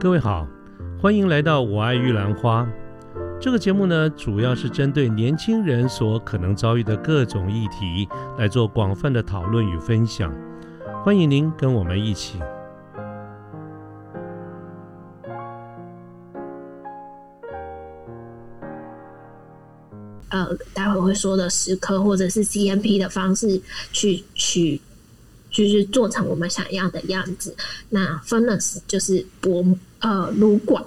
各位好，欢迎来到我爱玉兰花。这个节目呢，主要是针对年轻人所可能遭遇的各种议题来做广泛的讨论与分享。欢迎您跟我们一起。呃，待会会说的时刻或者是 CMP 的方式去去，就是做成我们想要的样子。那 furnace 就是薄呃炉管，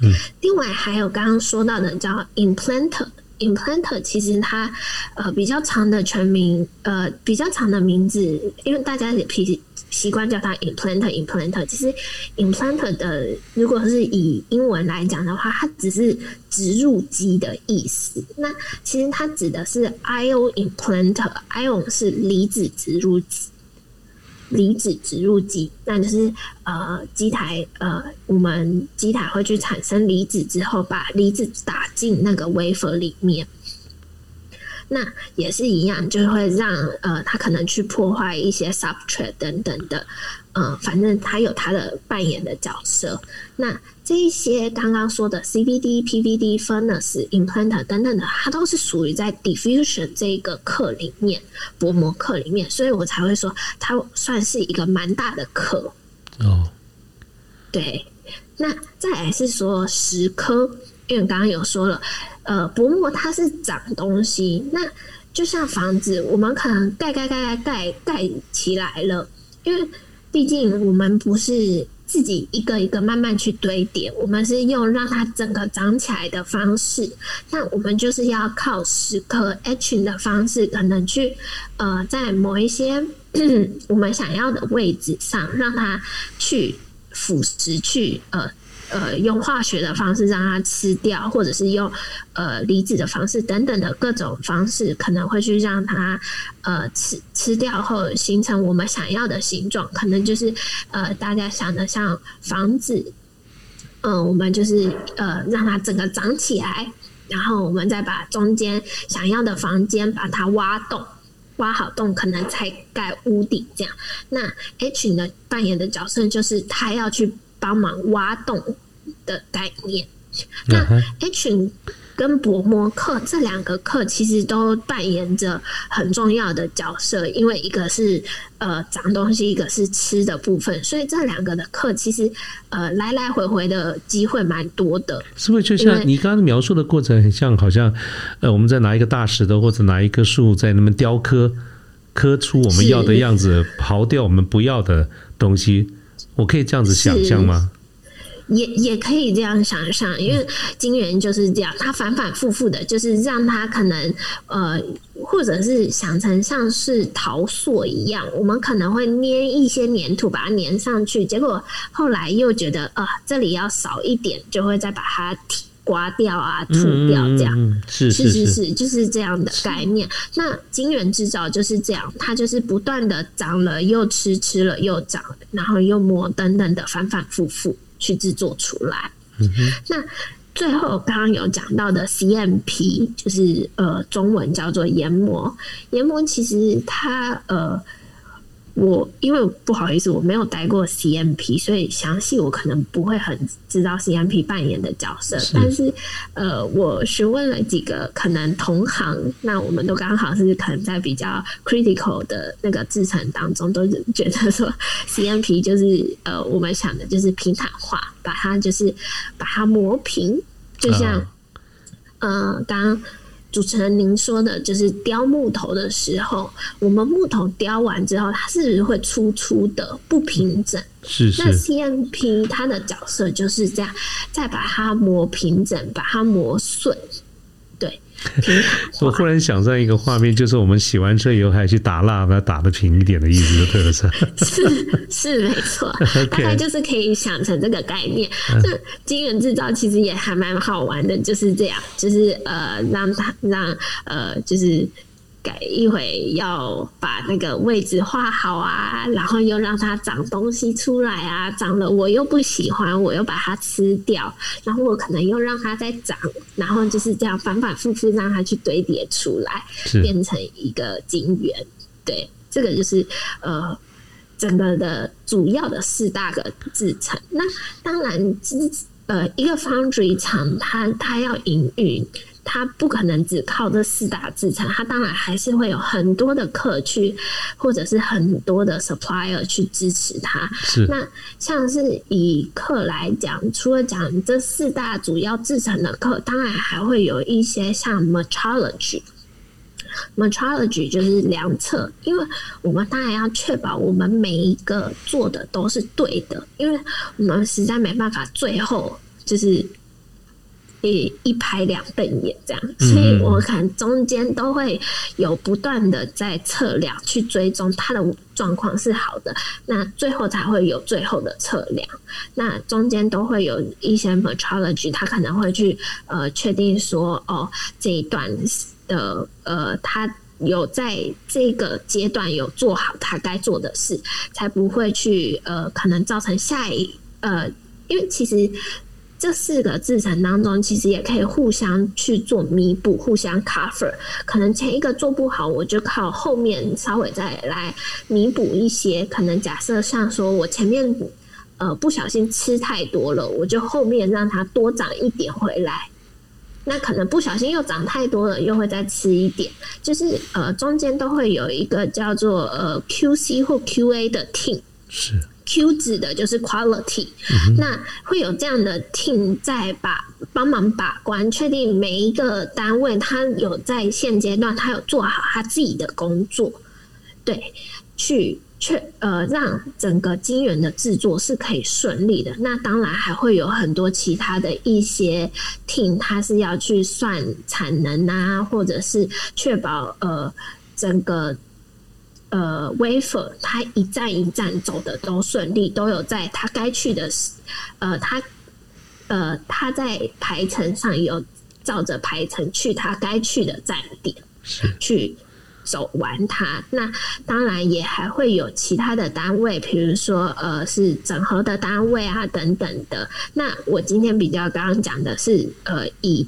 嗯，另外还有刚刚说到的叫 implanter，implanter 其实它呃比较长的全名呃比较长的名字，因为大家也习习惯叫它 implanter，implanter 其实 implanter 的如果是以英文来讲的话，它只是植入机的意思。那其实它指的是 ion implanter，ion 是离子植入机。离子植入机，那就是呃机台呃，我们机台会去产生离子之后，把离子打进那个 wafer 里面。那也是一样，就会让呃它可能去破坏一些 substrate 等等的，呃，反正它有它的扮演的角色。那这一些刚刚说的 CBD、PVD、Furnace、implanter 等等的，它都是属于在 diffusion 这一个课里面薄膜课里面，所以我才会说它算是一个蛮大的课。哦，对，那再来是说十颗，因为刚刚有说了，呃，薄膜它是长东西，那就像房子，我们可能盖盖盖盖盖盖起来了，因为毕竟我们不是自己一个一个慢慢去堆叠，我们是用让它整个长起来的方式，那我们就是要靠时刻 H 的方式，可能去呃在某一些 我们想要的位置上，让它去腐蚀，去呃。呃，用化学的方式让它吃掉，或者是用呃离子的方式等等的各种方式，可能会去让它呃吃吃掉后形成我们想要的形状，可能就是呃大家想的像房子，嗯，我们就是呃让它整个长起来，然后我们再把中间想要的房间把它挖洞，挖好洞，可能才盖屋顶这样。那 H 呢扮演的角色就是他要去帮忙挖洞。的概念，那 H 跟薄膜课这两个课其实都扮演着很重要的角色，因为一个是呃长东西，一个是吃的部分，所以这两个的课其实呃来来回回的机会蛮多的。是不是就像你刚刚描述的过程，很像好像呃我们在拿一个大石头或者拿一棵树在那边雕刻，刻出我们要的样子，刨掉我们不要的东西，我可以这样子想象吗？也也可以这样想象，因为金元就是这样，他反反复复的，就是让他可能呃，或者是想成像是陶塑一样，我们可能会捏一些粘土把它粘上去，结果后来又觉得啊，这里要少一点，就会再把它刮掉啊、吐掉，这样是是是是，就是这样的概念。那金元制造就是这样，它就是不断的长了又吃，吃了又长，然后又磨等等的反反复复。去制作出来。那最后刚刚有讲到的 CMP，就是呃，中文叫做研磨。研磨其实它呃。我因为不好意思，我没有待过 CMP，所以详细我可能不会很知道 CMP 扮演的角色。但是，呃，我询问了几个可能同行，那我们都刚好是可能在比较 critical 的那个制程当中，都是觉得说 CMP 就是呃，我们想的就是平坦化，把它就是把它磨平，就像呃，刚刚。主持人，您说的就是雕木头的时候，我们木头雕完之后，它是不是会粗粗的、不平整？是是。那 CMP 它的角色就是这样，再把它磨平整，把它磨碎。我忽然想到一个画面，就是我们洗完车以后还去打蜡，把它打的平一点的意思，就对了，是 是是没错，大概就是可以想成这个概念。那金源制造其实也还蛮好玩的，就是这样，就是呃，让它让呃，就是。改一回要把那个位置画好啊，然后又让它长东西出来啊，长了我又不喜欢，我又把它吃掉，然后我可能又让它再长，然后就是这样反反复复让它去堆叠出来，变成一个金源。对，这个就是呃整个的主要的四大个制成。那当然，呃，一个 foundry 厂，它它要营运。它不可能只靠这四大制成，它当然还是会有很多的客去，或者是很多的 supplier 去支持它。是那像是以课来讲，除了讲这四大主要制成的课，当然还会有一些像 metrology。metrology 就是量测，因为我们当然要确保我们每一个做的都是对的，因为我们实在没办法最后就是。一一拍两瞪眼这样，所以我可能中间都会有不断的在测量，去追踪他的状况是好的，那最后才会有最后的测量。那中间都会有一些 metrology，他可能会去呃确定说，哦这一段的呃他有在这个阶段有做好他该做的事，才不会去呃可能造成下一呃，因为其实。这四个制程当中，其实也可以互相去做弥补，互相 cover。可能前一个做不好，我就靠后面稍微再来弥补一些。可能假设像说我前面呃不小心吃太多了，我就后面让它多长一点回来。那可能不小心又长太多了，又会再吃一点。就是呃中间都会有一个叫做呃 QC 或 QA 的 team。是。Q 指的就是 quality，那会有这样的 team 在把帮忙把关，确定每一个单位他有在现阶段他有做好他自己的工作，对，去确呃让整个晶圆的制作是可以顺利的。那当然还会有很多其他的一些 team，他是要去算产能啊，或者是确保呃整个。呃，wafer 它一站一站走的都顺利，都有在他该去的，呃，他呃，他在排程上有照着排程去他该去的站点，去走完它。那当然也还会有其他的单位，比如说呃，是整合的单位啊等等的。那我今天比较刚刚讲的是呃以。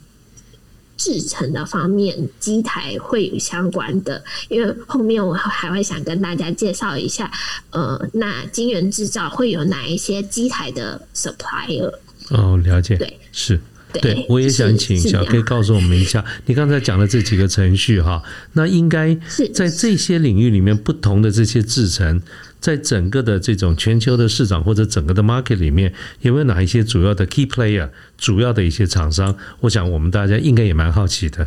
制成的方面，机台会有相关的，因为后面我还会想跟大家介绍一下，呃，那晶圆制造会有哪一些机台的 supplier？哦，了解，对，是，对，我也想请小 K 告诉我们一下，你刚才讲的这几个程序哈，那应该在这些领域里面不同的这些制成。在整个的这种全球的市场或者整个的 market 里面，有没有哪一些主要的 key player，主要的一些厂商？我想我们大家应该也蛮好奇的。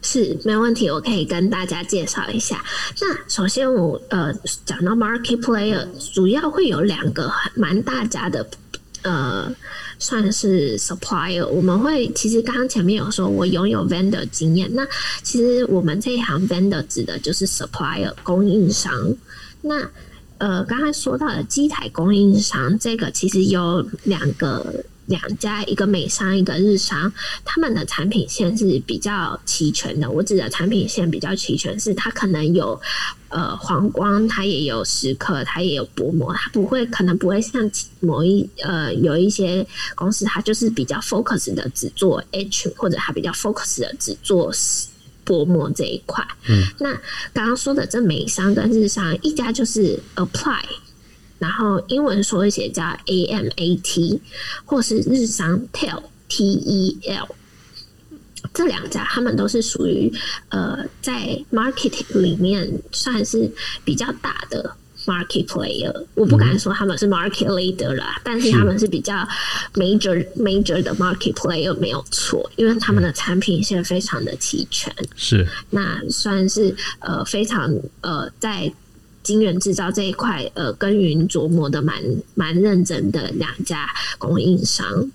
是，没问题，我可以跟大家介绍一下。那首先我呃讲到 market player，主要会有两个蛮大家的呃算是 supplier。我们会其实刚刚前面有说我拥有 vendor 经验，那其实我们这一行 vendor 指的就是 supplier 供应商。那呃，刚才说到的机台供应商，这个其实有两个两家，一个美商，一个日商，他们的产品线是比较齐全的。我指的产品线比较齐全，是它可能有呃黄光，它也有蚀刻，它也有薄膜，它不会可能不会像某一呃有一些公司，它就是比较 focus 的只做 H，或者它比较 focus 的只做。薄膜这一块，嗯，那刚刚说的这美商跟日商，一家就是 Apply，然后英文缩写叫 AMAT，或是日商 Tel TEL，这两家他们都是属于呃在 market 里面算是比较大的。Market player，我不敢说他们是 market leader 啦，但是他们是比较 major major 的 market player 没有错，因为他们的产品线非常的齐全。是，那算是呃非常呃在晶圆制造这一块呃耕耘琢磨的蛮蛮认真的两家供应商。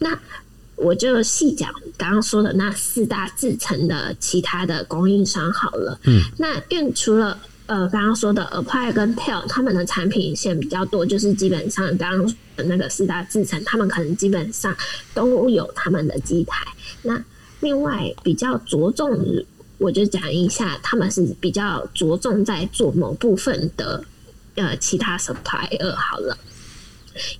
那我就细讲刚刚说的那四大制成的其他的供应商好了。嗯，那因为除了呃，刚刚说的 Apply 跟 Tell 他们的产品线比较多，就是基本上刚刚的那个四大制成，他们可能基本上都有他们的机台。那另外比较着重，我就讲一下，他们是比较着重在做某部分的呃其他 supplier 好了。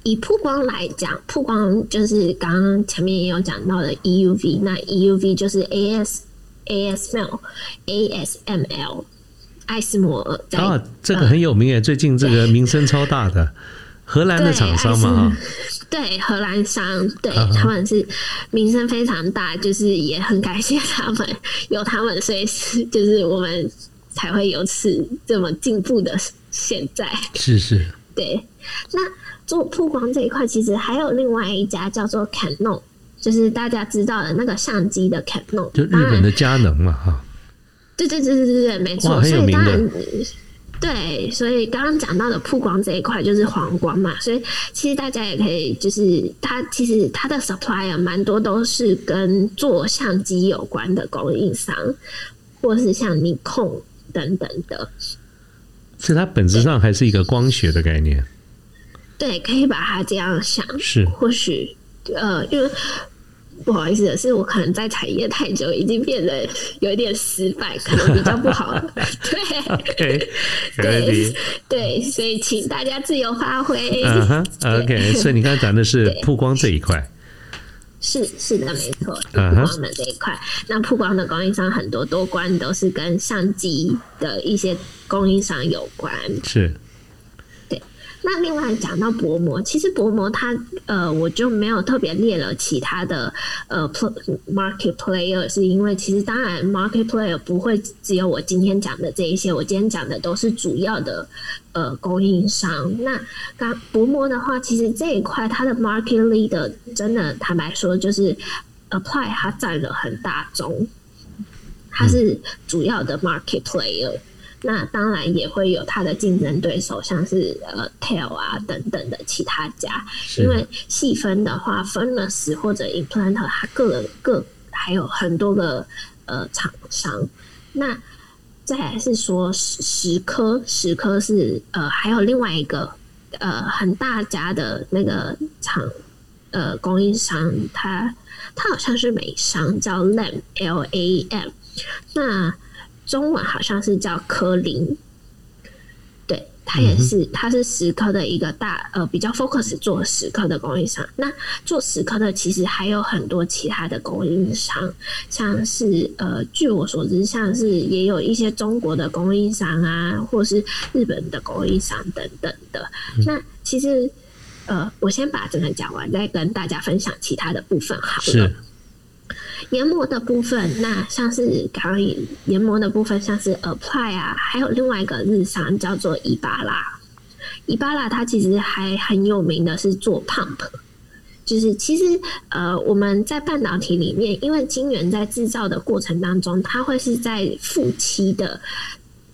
以曝光来讲，曝光就是刚刚前面也有讲到的 EUV，那 EUV 就是 AS ASML ASML。艾斯摩尔在啊，这个很有名诶，最近这个名声超大的 荷兰的厂商嘛哈，对荷兰商，对他们是名声非常大，就是也很感谢他们，有他们，所以是就是我们才会有此这么进步的现在。是是，对，那做曝光这一块，其实还有另外一家叫做 Canon，就是大家知道的那个相机的 Canon，就日本的佳能嘛哈，对对对对对对，没错。所以当然，对，所以刚刚讲到的曝光这一块就是黄光嘛，所以其实大家也可以，就是它其实它的 supplier 蛮多都是跟做相机有关的供应商，或是像尼控等等的。所以它本质上还是一个光学的概念，对，可以把它这样想。是或许呃，因为不好意思的是，我可能在产业太久，已经变得有一点失败，可能比较不好。对 对。对，所以请大家自由发挥。嗯哼，OK，所以你刚才讲的是曝光这一块，是是的，没错，嗯曝光的这一块。那曝光的供应商很多多关都是跟相机的一些供应商有关。是那另外讲到薄膜，其实薄膜它呃，我就没有特别列了其他的呃 market player，是因为其实当然 market player 不会只有我今天讲的这一些，我今天讲的都是主要的呃供应商。那刚薄膜的话，其实这一块它的 market leader 真的坦白说就是 apply 它占了很大宗，它是主要的 market player。那当然也会有它的竞争对手，像是呃 Tel 啊等等的其他家。因为细分的话，Furnace 或者 Implanter 它各各还有很多个呃厂商。那再来是说十十颗，十颗是呃还有另外一个呃很大家的那个厂呃供应商，它它好像是美商，叫 Lam L A M。那中文好像是叫科林，对，它也是，它是十颗的一个大呃比较 focus 做十颗的供应商。那做十颗的其实还有很多其他的供应商，像是呃，据我所知，像是也有一些中国的供应商啊，或是日本的供应商等等的。那其实呃，我先把整个讲完，再跟大家分享其他的部分好了。研磨的部分，那像是刚刚研磨的部分，像是 apply 啊，还有另外一个日商叫做伊巴拉。伊巴拉它其实还很有名的是做 pump，就是其实呃我们在半导体里面，因为晶圆在制造的过程当中，它会是在负七的。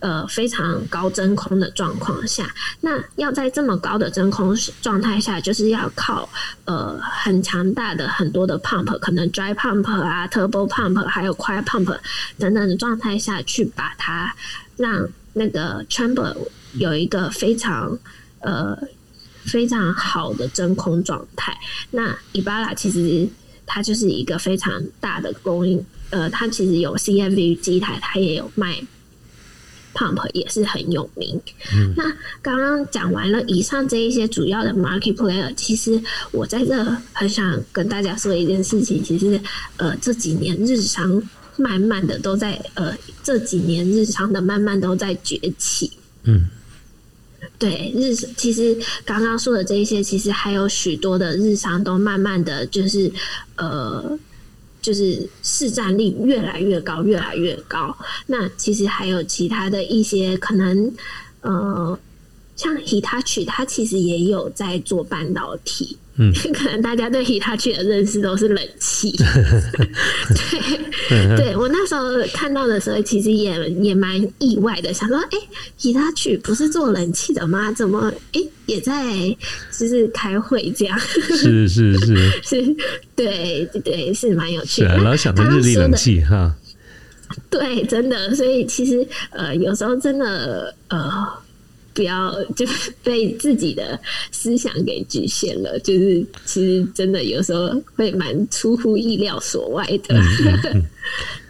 呃，非常高真空的状况下，那要在这么高的真空状态下，就是要靠呃很强大的很多的 pump，可能 dry pump 啊、turbo pump，还有 cry pump 等等的状态下去把它让那个 chamber 有一个非常呃非常好的真空状态。那 Ibara 其实它就是一个非常大的供应，呃，它其实有 CMV 机台，它也有卖。Pump 也是很有名。嗯那刚刚讲完了以上这一些主要的 market player，其实我在这很想跟大家说一件事情，其实呃这几年日常慢慢的都在呃这几年日常的慢慢都在崛起。嗯，对日其实刚刚说的这一些，其实还有许多的日常都慢慢的就是呃。就是市占率越来越高，越来越高。那其实还有其他的一些可能，呃，像 Hitachi，它其实也有在做半导体。嗯，可能大家对 Hitachi 的认识都是冷气。对，对我那时候看到的时候，其实也也蛮意外的，想说，哎、c h i 不是做冷气的吗？怎么，哎、也在就是开会这样？是是是 是，对对对，是蛮有趣的。老想着日立冷气哈，对，真的，所以其实呃，有时候真的呃，不要就被自己的思想给局限了，就是其实真的有时候会蛮出乎意料所外的。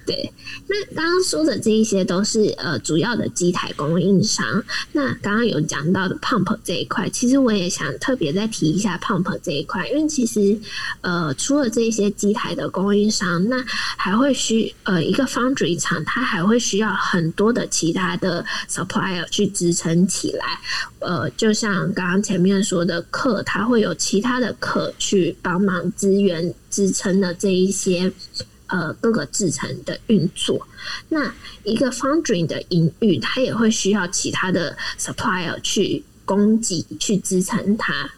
对，那刚刚说的这一些都是呃主要的机台供应商。那刚刚有讲到的 pump 这一块，其实我也想特别再提一下 pump 这一块，因为其实呃除了这些机台的供应商，那还会需呃一个 foundry 厂，它还会需要很多的其他的 supplier 去支撑起来。呃，就像刚刚前面说的课，它会有其他的课去帮忙支援支撑的这一些。呃，各个制成的运作，那一个 foundry 的营运，它也会需要其他的 supplier 去供给、去支撑它。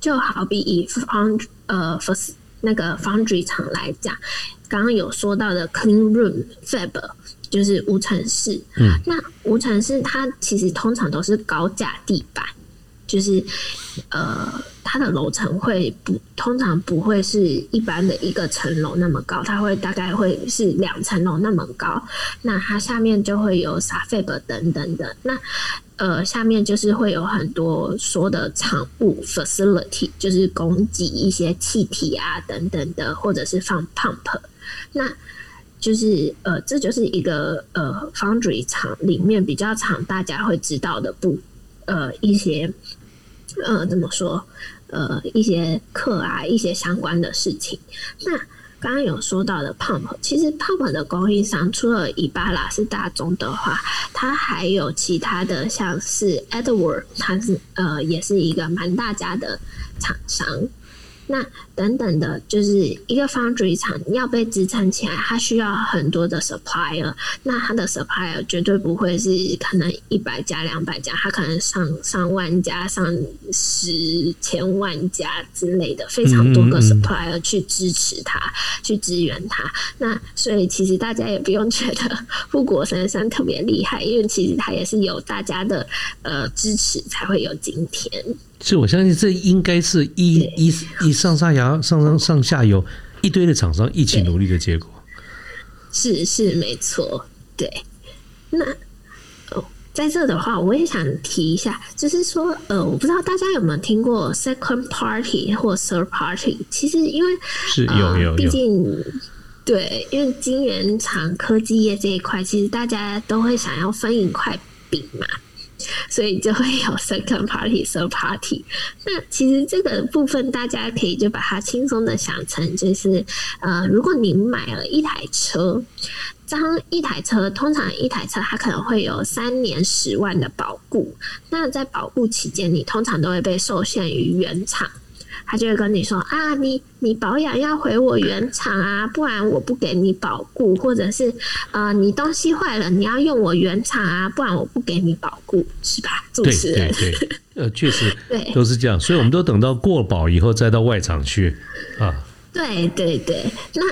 就好比以 found 呃 first 那个 foundry 厂来讲，刚刚有说到的 clean room fab 就是无尘室。嗯，那无尘室它其实通常都是高架地板。就是，呃，它的楼层会不通常不会是一般的一个层楼那么高，它会大概会是两层楼那么高。那它下面就会有撒 fab 等等的。那呃，下面就是会有很多说的厂务 facility，就是供给一些气体啊等等的，或者是放 pump。那就是呃，这就是一个呃 foundry 厂里面比较常大家会知道的部呃一些。呃，怎么说？呃，一些课啊，一些相关的事情。那刚刚有说到的 pump，其实 pump 的供应商除了伊巴拉是大众的话，它还有其他的，像是 Edward，它是呃，也是一个蛮大家的厂商。那等等的，就是一个 foundry 厂要被支撑起来，它需要很多的 supplier。那它的 supplier 绝对不会是可能一百家、两百家，它可能上上万家、上十千万家之类的，非常多个 supplier 去支持它、去支援它。那所以其实大家也不用觉得富国三三特别厉害，因为其实它也是有大家的呃支持才会有今天。所以我相信这应该是一一一上上牙上上上下游一堆的厂商一起努力的结果。是是没错，对。那哦，在这的话，我也想提一下，就是说，呃，我不知道大家有没有听过 second party 或 third party。其实因为是有有，毕竟对，因为晶圆厂科技业这一块，其实大家都会想要分一块饼嘛。所以就会有 second party、third party。那其实这个部分大家可以就把它轻松的想成，就是呃，如果你买了一台车，当一台车通常一台车它可能会有三年十万的保固，那在保固期间，你通常都会被受限于原厂。他就会跟你说啊，你你保养要回我原厂啊，不然我不给你保固，或者是呃，你东西坏了你要用我原厂啊，不然我不给你保固，是吧？主持人，对对 对，呃，确实对，都是这样，所以我们都等到过保以后再到外厂去啊。对对对，那。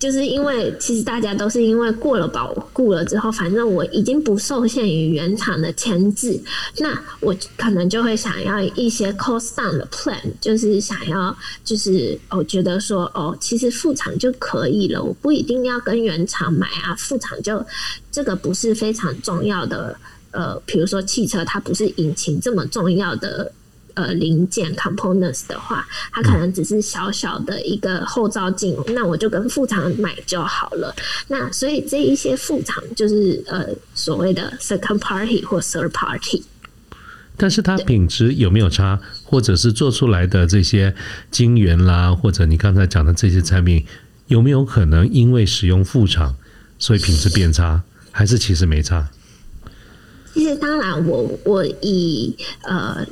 就是因为其实大家都是因为过了保固了之后，反正我已经不受限于原厂的签字，那我可能就会想要一些 cost down 的 plan，就是想要就是我觉得说哦，其实副厂就可以了，我不一定要跟原厂买啊，副厂就这个不是非常重要的，呃，比如说汽车它不是引擎这么重要的。呃，零件 components 的话，它可能只是小小的一个后照镜，那我就跟副厂买就好了。那所以这一些副厂就是呃所谓的 second party 或 third party。但是它品质有没有差，或者是做出来的这些晶圆啦，或者你刚才讲的这些产品，有没有可能因为使用副厂，所以品质变差，还是其实没差？其实当然，我我以呃。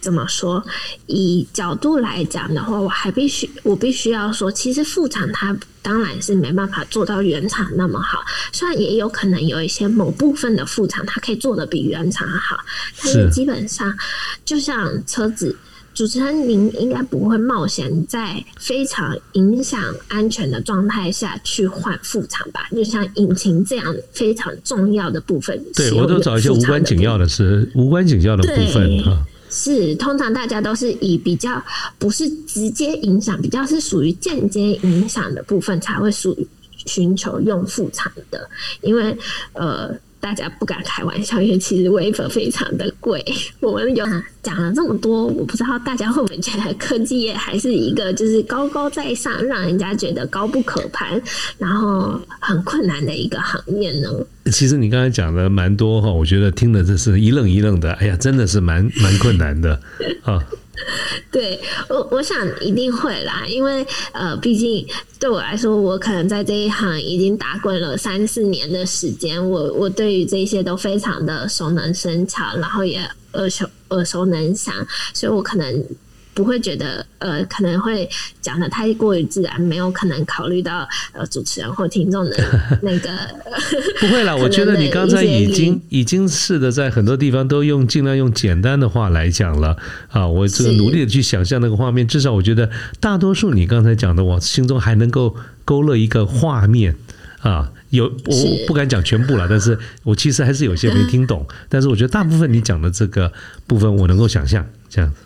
怎么说？以角度来讲的话，我还必须，我必须要说，其实副厂它当然是没办法做到原厂那么好。虽然也有可能有一些某部分的副厂，它可以做的比原厂好，但是基本上，就像车子，主持人您应该不会冒险在非常影响安全的状态下去换副厂吧？就像引擎这样非常重要的部分，对我都找一些无关紧要的事，无关紧要的部分啊。是，通常大家都是以比较不是直接影响，比较是属于间接影响的部分才会属于寻求用副产的，因为呃，大家不敢开玩笑，因为其实 wafer 非常的贵。我们有讲了这么多，我不知道大家会不会觉得科技业还是一个就是高高在上，让人家觉得高不可攀，然后很困难的一个行业呢？其实你刚才讲的蛮多哈，我觉得听的这是一愣一愣的。哎呀，真的是蛮蛮困难的啊。对我，我想一定会啦，因为呃，毕竟对我来说，我可能在这一行已经打滚了三四年的时间，我我对于这些都非常的熟能生巧，然后也耳熟耳熟能详，所以我可能。不会觉得呃可能会讲的太过于自然，没有可能考虑到呃主持人或听众的 那个。不会啦，我觉得你刚才已经已经试的在很多地方都用尽量用简单的话来讲了啊，我这个努力的去想象那个画面，至少我觉得大多数你刚才讲的，我心中还能够勾勒一个画面啊。有我不敢讲全部了，但是我其实还是有些没听懂，但是我觉得大部分你讲的这个部分我能够想象这样子。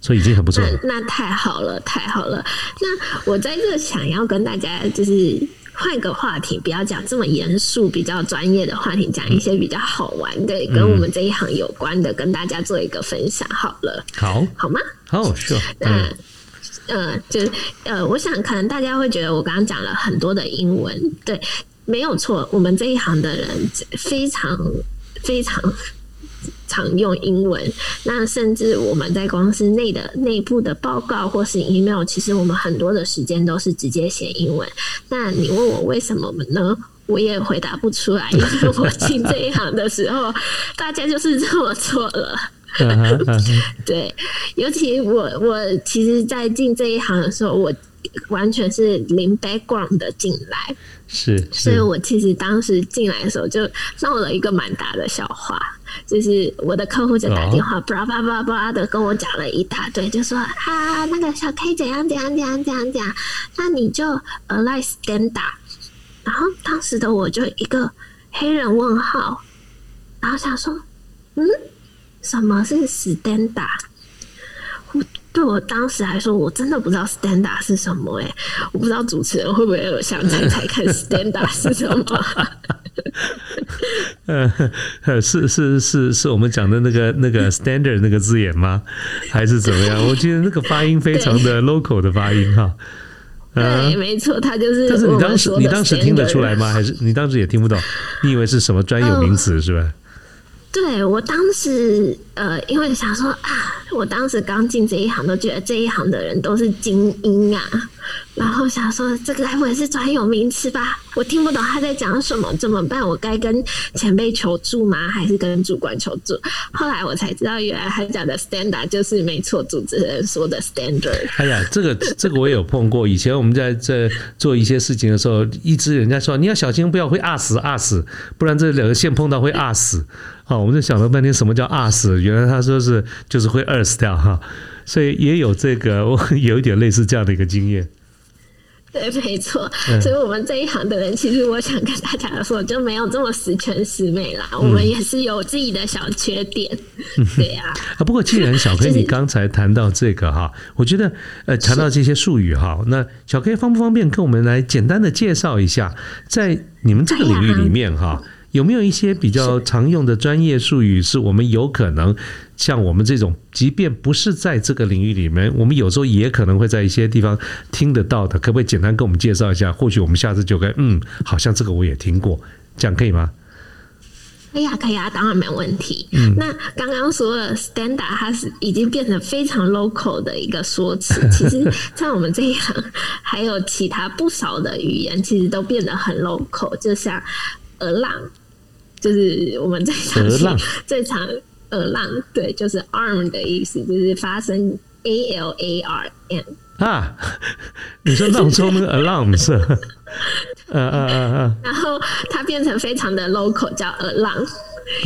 所以已经很不错了。那太好了，太好了。那我在这想要跟大家就是换个话题，不要讲这么严肃、比较专业的话题，讲一些比较好玩的，跟我们这一行有关的，跟大家做一个分享。好了，好，好吗？好，是。那呃，就是呃，我想可能大家会觉得我刚刚讲了很多的英文，对，没有错。我们这一行的人非常非常。常用英文，那甚至我们在公司内的内部的报告或是 email，其实我们很多的时间都是直接写英文。那你问我为什么呢？我也回答不出来，因为我进这一行的时候，大家就是这么做了。对，尤其我我其实，在进这一行的时候，我完全是零 background 的进来，是，所以我其实当时进来的时候就闹了一个蛮大的笑话。就是我的客户就打电话，叭叭叭叭的跟我讲了一大堆，就说啊，那个小 K 怎样怎样怎样怎样怎样，那你就 Align Stand a 然后当时的我就一个黑人问号，然后想说，嗯，什么是 Stand a 对我当时来说，我真的不知道 Stand a 是什么哎，我不知道主持人会不会有想猜猜看 Stand a 是什么。呃，是是是是我们讲的那个那个 standard 那个字眼吗？还是怎么样？我记得那个发音非常的 local 的发音哈。对，没错，他就是。但是你当时你当时听得出来吗？还是你当时也听不懂？你以为是什么专有名词是吧？对我当时呃，因为想说啊，我当时刚进这一行，都觉得这一行的人都是精英啊。然后想说，这个该不会是专有名词吧？我听不懂他在讲什么，怎么办？我该跟前辈求助吗？还是跟主管求助？后来我才知道，原来他讲的 standard 就是没错，主持人说的 standard。哎呀，这个这个我也有碰过。以前我们在在做一些事情的时候，一直人家说你要小心，不要会 a 死 a 死，不然这两个线碰到会 a 死。好，我们就想了半天，什么叫 a 死？原来他说是就是会二死掉哈。所以也有这个，我有一点类似这样的一个经验。对，没错。所以，我们这一行的人，其实我想跟大家说，就没有这么十全十美啦。我们也是有自己的小缺点。对呀。啊，不过既然小 K 你刚才谈到这个哈，我觉得呃，谈到这些术语哈，那小 K 方不方便跟我们来简单的介绍一下，在你们这个领域里面哈，有没有一些比较常用的专业术语，是我们有可能？像我们这种，即便不是在这个领域里面，我们有时候也可能会在一些地方听得到的。可不可以简单跟我们介绍一下？或许我们下次就该嗯，好像这个我也听过，这样可以吗？可以啊，可以啊，当然没问题。嗯，那刚刚说了 standard，它是已经变成非常 local 的一个说辞。其实，在我们这一行，还有其他不少的语言，其实都变得很 local。就像鹅浪，就是我们最常最常。耳浪对，就是 arm 的意思，就是发声 a l a r m 啊。你说闹钟那个 alarm 是？嗯嗯嗯嗯。然后它变成非常的 local，叫耳浪，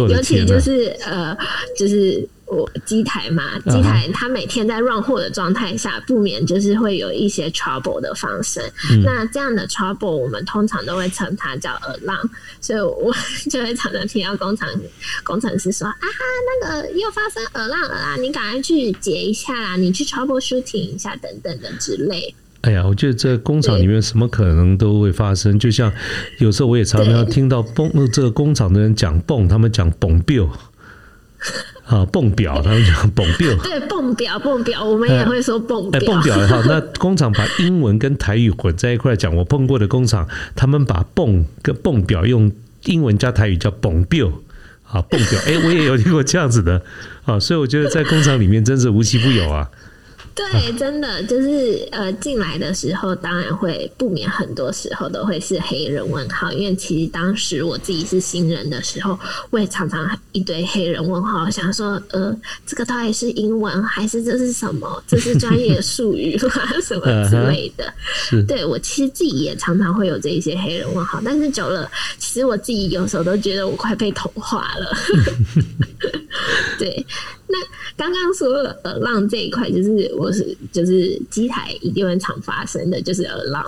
尤其就是呃，就是。我机台嘛，机台它每天在 run 货的状态下，不免就是会有一些 trouble 的发生。那这样的 trouble，我们通常都会称它叫耳浪，所以我就会常常听到工厂工程师说：“啊，那个又发生耳浪了啦，你赶快去解一下啦，你去 trouble shooting 一下等等的之类。”哎呀，我觉得在工厂里面什么可能都会发生。就像有时候我也常常听到泵这个工厂的人讲泵，他们讲泵表啊，泵表，他们讲泵表。对，泵表，泵表，我们也会说泵表。哎，泵表哈，那工厂把英文跟台语混在一块讲。我碰过的工厂，他们把泵跟泵表用英文加台语叫泵表啊，泵表。哎，我也有听过这样子的啊，所以我觉得在工厂里面真是无奇不有啊。对，真的就是呃，进来的时候当然会不免很多时候都会是黑人问号，因为其实当时我自己是新人的时候，我也常常一堆黑人问号，想说呃，这个到底是英文还是这是什么？这是专业术语吗？什么之类的？对我其实自己也常常会有这一些黑人问号，但是久了，其实我自己有时候都觉得我快被同化了。对，那刚刚说耳浪这一块，就是我是就是机台一定会常发生的，就是耳浪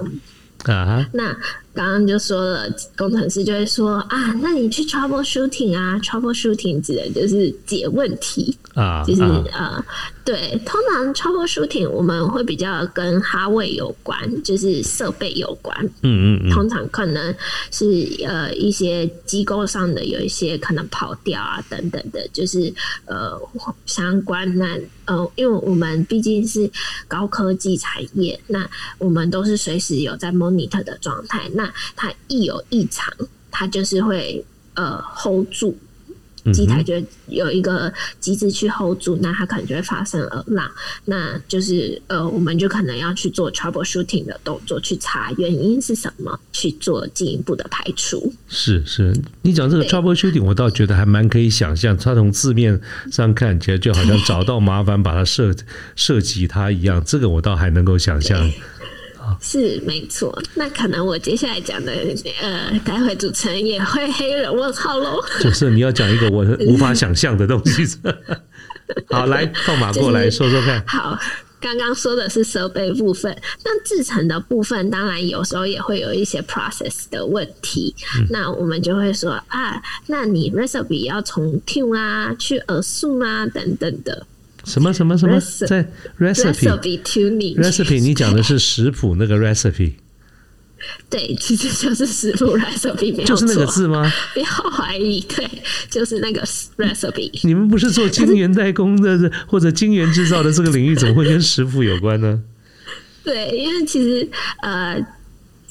啊。那刚刚就说了，工程师就会说啊，那你去 troubleshooting 啊，troubleshooting 指的就是解问题。啊，就是呃，对，通常 troubleshooting 我们会比较跟哈位有关，就是设备有关，嗯嗯，通常可能是呃一些机构上的有一些可能跑掉啊等等的，就是呃相关那呃，因为我们毕竟是高科技产业，那我们都是随时有在 monitor 的状态，那它一有异常，它就是会呃 hold 住机台，就有一个机制去 hold 住，那它可能就会发生耳浪，那就是呃，我们就可能要去做 troubleshooting 的动作，去查原因是什么，去做进一步的排除。是是，你讲这个 troubleshooting，我倒觉得还蛮可以想象，它从字面上看起来就好像找到麻烦，把它设设计它一样，这个我倒还能够想象。是没错，那可能我接下来讲的，呃，待会主持人也会黑人问号喽。就是你要讲一个我无法想象的东西。好，来放马过来说说看。好，刚刚说的是设备部分，那制成的部分，当然有时候也会有一些 process 的问题。那我们就会说啊，那你 recipe 要从 tune 啊，去耳速啊，等等的。什么什么什么在 recipe tuning recipe？你讲的是食谱那个 recipe？对，其实就是食谱 recipe，就是那个字吗？不要怀疑，对，就是那个 recipe。你们不是做晶圆代工的或者晶圆制造的这个领域，怎么会跟食谱有关呢？对，因为其实呃，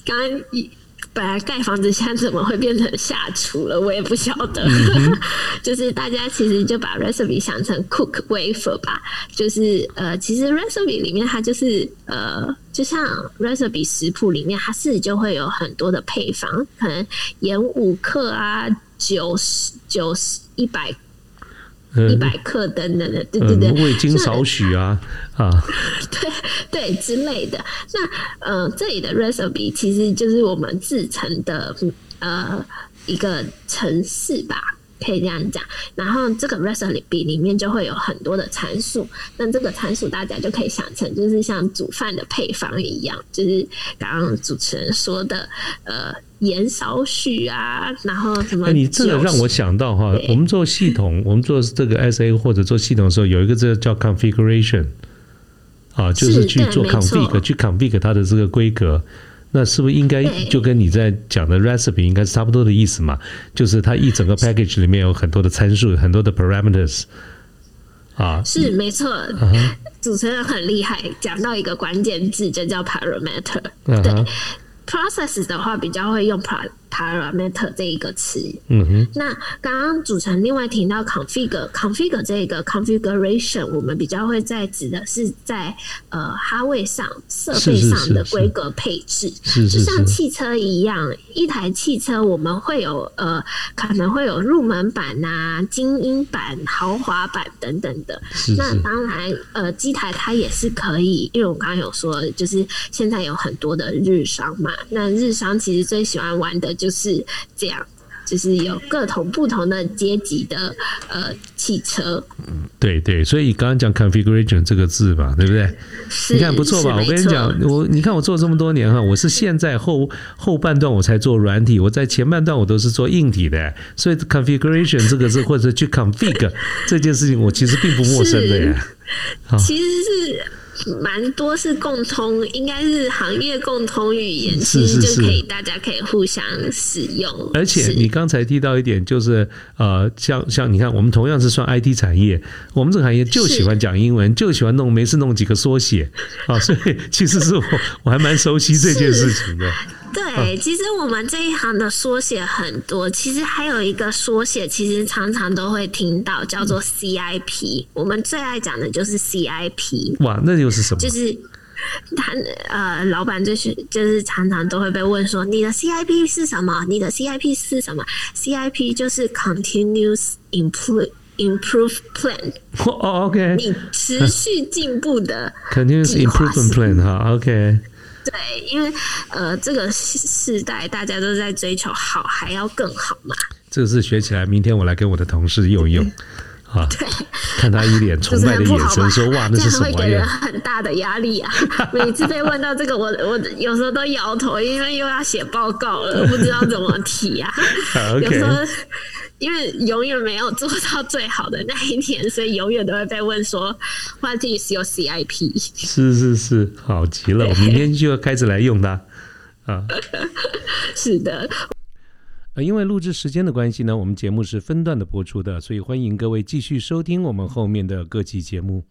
刚刚一。本来盖房子，现在怎么会变成下厨了？我也不晓得。就是大家其实就把 recipe 想成 cook wafer 吧。就是呃，其实 recipe 里面它就是呃，就像 recipe 食谱里面，它是就会有很多的配方，可能盐五克啊，九十九十一百。一百克等等的，对对对，味精少许啊啊，对对之类的。那呃，这里的 recipe 其实就是我们制成的呃一个程式吧。可以这样讲，然后这个 recipe 里面就会有很多的参数，那这个参数大家就可以想成就是像煮饭的配方一样，就是刚刚主持人说的，呃，盐少许啊，然后什么？哎，你这个让我想到哈，我们做系统，我们做这个 SA 或者做系统的时候，有一个字叫 configuration，啊，就是去做 config，去 config 它的这个规格。那是不是应该就跟你在讲的 recipe 应该是差不多的意思嘛？就是它一整个 package 里面有很多的参数，很多的 parameters 啊。是没错，主持人很厉害，讲到一个关键字就叫 parameter。对，process 的话比较会用 par。Parameter 这一个词，嗯哼，那刚刚主持人另外提到 config，config 这个 configuration，我们比较会在指的是在呃哈位上设备上的规格配置，就像汽车一样，一台汽车我们会有呃可能会有入门版呐、精英版、豪华版等等的。那当然，呃，机台它也是可以，因为我刚刚有说，就是现在有很多的日商嘛，那日商其实最喜欢玩的。就是这样，就是有各种不同的阶级的呃汽车。对对，所以刚刚讲 configuration 这个字嘛，对不对？你看不错吧？我跟你讲，我你看我做这么多年哈，我是现在后后半段我才做软体，我在前半段我都是做硬体的，所以 configuration 这个字或者去 config 这件事情，我其实并不陌生的呀。其实是。蛮多是共通，应该是行业共通语言，是是其实就可以大家可以互相使用。而且你刚才提到一点，就是呃，像像你看，我们同样是算 IT 产业，我们这个行业就喜欢讲英文，就喜欢弄没事弄几个缩写啊，所以其实是我我还蛮熟悉这件事情的。对，其实我们这一行的缩写很多，其实还有一个缩写，其实常常都会听到，叫做 CIP。我们最爱讲的就是 CIP，哇，那又是什么？就是他呃，老板就是就是常常都会被问说，你的 CIP 是什么？你的 CIP 是什么？CIP 就是 Continuous Improve Improve Plan，哦，OK，你持续进步的 continuous improvement plan 哈，OK，对，因为呃，这个时代大家都在追求好，还要更好嘛。这个是学起来，明天我来跟我的同事用一用啊，看他一脸崇拜的眼神，说哇，那是什么这样会给人玩意儿？很大的压力啊！每次被问到这个，我我有时候都摇头，因为又要写报告了，不知道怎么提啊。啊有时候因为永远没有做到最好的那一天，所以永远都会被问说 “What is your CIP？” 是是是，好极了，我明天就要开始来用它啊。是的，呃，因为录制时间的关系呢，我们节目是分段的播出的，所以欢迎各位继续收听我们后面的各期节目。